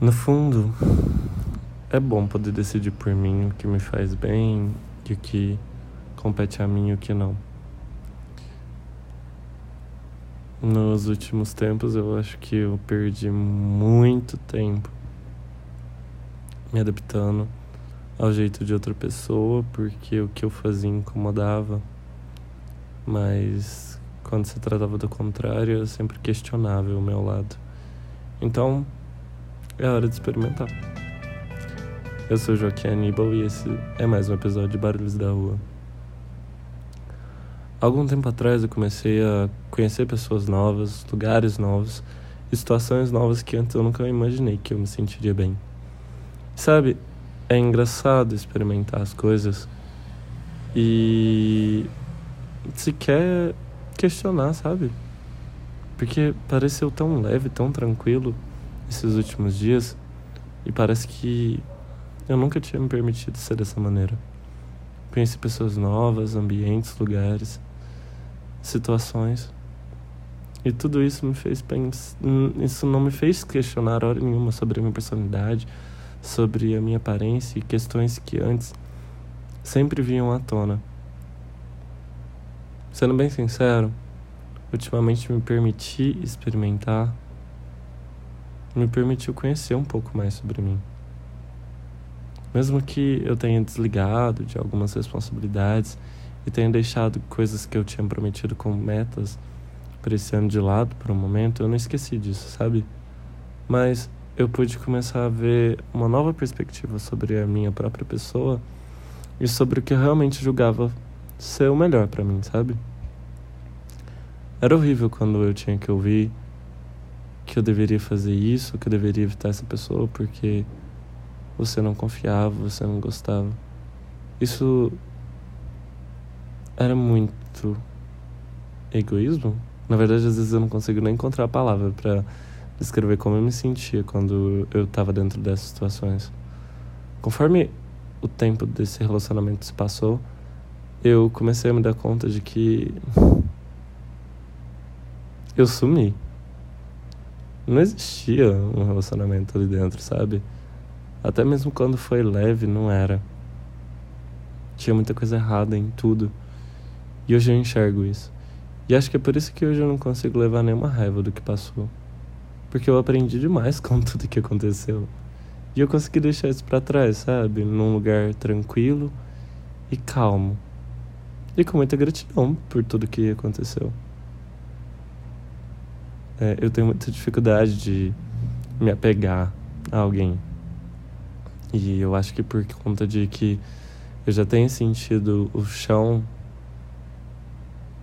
No fundo, é bom poder decidir por mim o que me faz bem e o que compete a mim e o que não. Nos últimos tempos, eu acho que eu perdi muito tempo me adaptando ao jeito de outra pessoa, porque o que eu fazia incomodava. Mas quando se tratava do contrário, eu sempre questionava o meu lado. Então, é hora de experimentar. Eu sou Joaquim Aníbal e esse é mais um episódio de Barulhos da Rua. Algum tempo atrás eu comecei a conhecer pessoas novas, lugares novos e situações novas que antes eu nunca imaginei que eu me sentiria bem. Sabe, é engraçado experimentar as coisas e se quer questionar, sabe? Porque pareceu tão leve, tão tranquilo esses últimos dias e parece que eu nunca tinha me permitido ser dessa maneira. Conheci pessoas novas, ambientes, lugares, situações. E tudo isso me fez pensar. Isso não me fez questionar hora nenhuma sobre a minha personalidade, sobre a minha aparência e questões que antes sempre vinham à tona. Sendo bem sincero, ultimamente me permiti experimentar me permitiu conhecer um pouco mais sobre mim. Mesmo que eu tenha desligado de algumas responsabilidades e tenha deixado coisas que eu tinha prometido como metas para esse ano de lado por um momento, eu não esqueci disso, sabe? Mas eu pude começar a ver uma nova perspectiva sobre a minha própria pessoa e sobre o que eu realmente julgava ser o melhor para mim, sabe? Era horrível quando eu tinha que ouvir que eu deveria fazer isso, que eu deveria evitar essa pessoa porque você não confiava, você não gostava. Isso era muito egoísmo. Na verdade, às vezes eu não consigo nem encontrar a palavra para descrever como eu me sentia quando eu estava dentro dessas situações. Conforme o tempo desse relacionamento se passou, eu comecei a me dar conta de que eu sumi não existia um relacionamento ali dentro, sabe? Até mesmo quando foi leve, não era. Tinha muita coisa errada em tudo. E hoje eu enxergo isso. E acho que é por isso que hoje eu não consigo levar nenhuma raiva do que passou. Porque eu aprendi demais com tudo que aconteceu. E eu consegui deixar isso para trás, sabe? Num lugar tranquilo e calmo. E com muita gratidão por tudo que aconteceu. É, eu tenho muita dificuldade de me apegar a alguém. E eu acho que por conta de que eu já tenho sentido o chão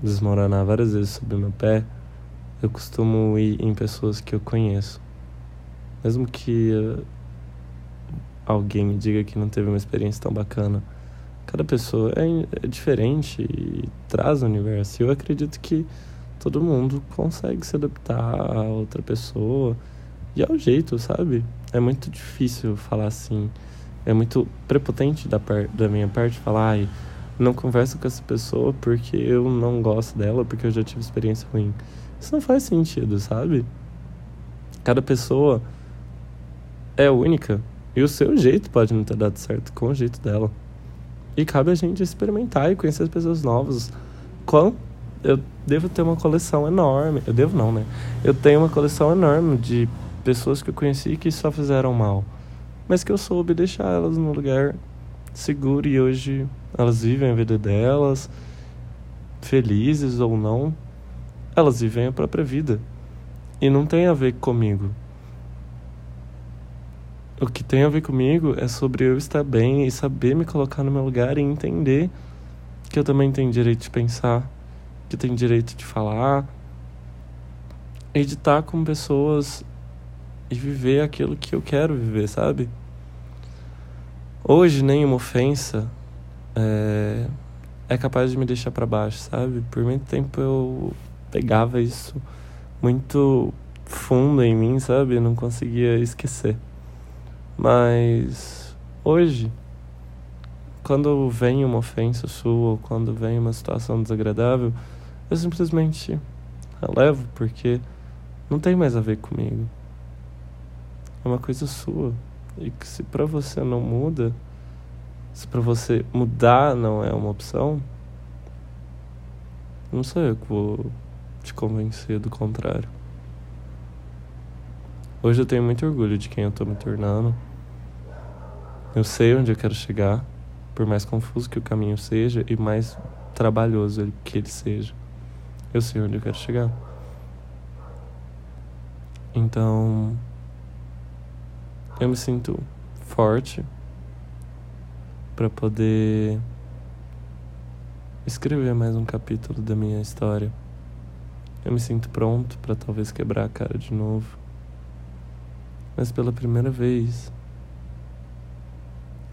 desmoronar várias vezes sob meu pé, eu costumo ir em pessoas que eu conheço. Mesmo que uh, alguém me diga que não teve uma experiência tão bacana, cada pessoa é, é diferente e traz o universo. Eu acredito que todo mundo consegue se adaptar a outra pessoa e ao jeito, sabe? É muito difícil falar assim. É muito prepotente da, par da minha parte falar, ai, não converso com essa pessoa porque eu não gosto dela, porque eu já tive experiência ruim. Isso não faz sentido, sabe? Cada pessoa é única e o seu jeito pode não ter dado certo com o jeito dela. E cabe a gente experimentar e conhecer as pessoas novas. Quão eu devo ter uma coleção enorme. Eu devo não, né? Eu tenho uma coleção enorme de pessoas que eu conheci que só fizeram mal. Mas que eu soube deixar elas num lugar seguro e hoje elas vivem a vida delas, felizes ou não, elas vivem a própria vida. E não tem a ver comigo. O que tem a ver comigo é sobre eu estar bem e saber me colocar no meu lugar e entender que eu também tenho direito de pensar, que tem direito de falar e de estar com pessoas e viver aquilo que eu quero viver, sabe? Hoje, nenhuma ofensa é, é capaz de me deixar para baixo, sabe? Por muito tempo eu pegava isso muito fundo em mim, sabe? Não conseguia esquecer. Mas hoje, quando vem uma ofensa sua, ou quando vem uma situação desagradável, eu simplesmente levo porque não tem mais a ver comigo. é uma coisa sua. E que se para você não muda, se para você mudar não é uma opção, não sou eu que vou te convencer do contrário. Hoje eu tenho muito orgulho de quem eu tô me tornando. Eu sei onde eu quero chegar, por mais confuso que o caminho seja e mais trabalhoso que ele seja. Eu sei onde eu quero chegar. Então, eu me sinto forte para poder escrever mais um capítulo da minha história. Eu me sinto pronto para talvez quebrar a cara de novo. Mas pela primeira vez,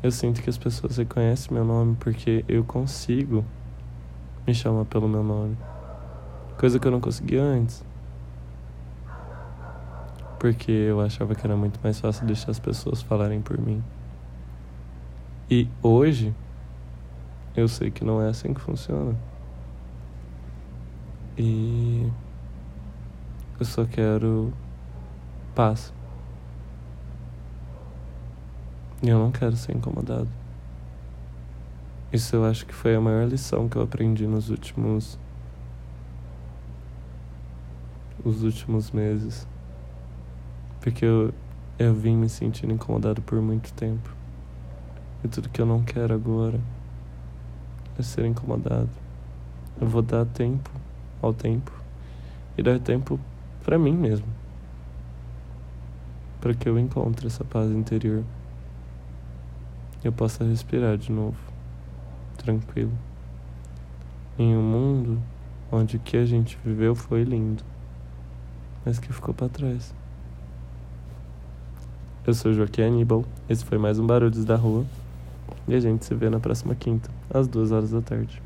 eu sinto que as pessoas reconhecem meu nome porque eu consigo me chamar pelo meu nome. Coisa que eu não conseguia antes. Porque eu achava que era muito mais fácil deixar as pessoas falarem por mim. E hoje, eu sei que não é assim que funciona. E eu só quero paz. E eu não quero ser incomodado. Isso eu acho que foi a maior lição que eu aprendi nos últimos os últimos meses. Porque eu, eu vim me sentindo incomodado por muito tempo. E tudo que eu não quero agora é ser incomodado. Eu vou dar tempo ao tempo e dar tempo para mim mesmo. Para que eu encontre essa paz interior. Eu possa respirar de novo, tranquilo. Em um mundo onde o que a gente viveu foi lindo, mas que ficou para trás. Eu sou Joaquim Aníbal, esse foi mais um Barulhos da Rua. E a gente se vê na próxima quinta, às duas horas da tarde.